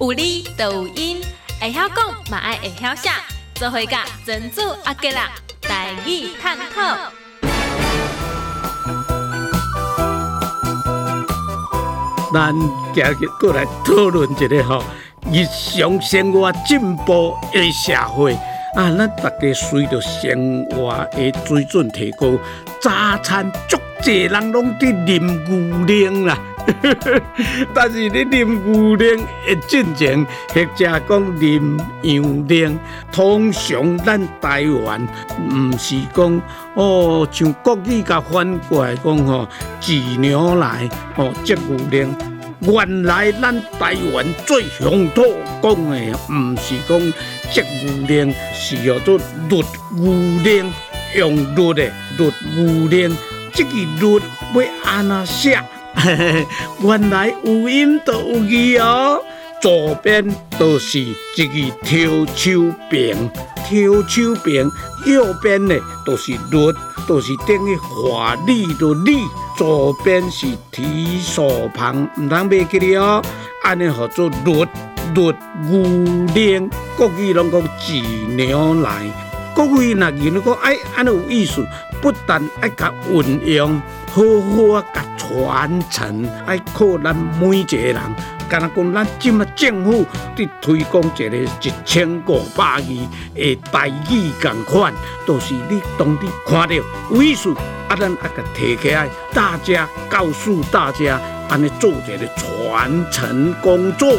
有理就有因，会晓讲嘛爱会晓写，做伙甲珍珠阿吉啦，台语探讨。咱今日过来讨论一个吼日常生活进步的社会啊，咱大家随着生活的水准提高，早餐足济人拢伫啉牛奶啦。但是你啉牛奶的进前，或者讲啉羊奶，通常咱台湾毋是讲哦，像国语甲反过来讲吼，挤牛奶哦，接牛奶。原来咱台湾最乡土讲的，毋是讲接牛奶，是叫做绿牛奶，用绿的绿牛奶，这个绿要安怎写？原来有音都有字哦，左边都是一个跳手柄，跳手柄，右边呢都是律，都是等于华丽的丽，左边是提手旁，唔通袂记哩哦。安尼叫做律律牛奶，国语拢讲挤牛奶，国语那言讲哎，安尼有意思，不但爱甲运用。好好啊，甲传承，爱靠咱每一个人。敢若讲，咱即马政府伫推广一个一千五百亿的台语共款，都是你当地看到有意思，啊，咱啊甲提起来，大家告诉大家，安尼做一个传承工作。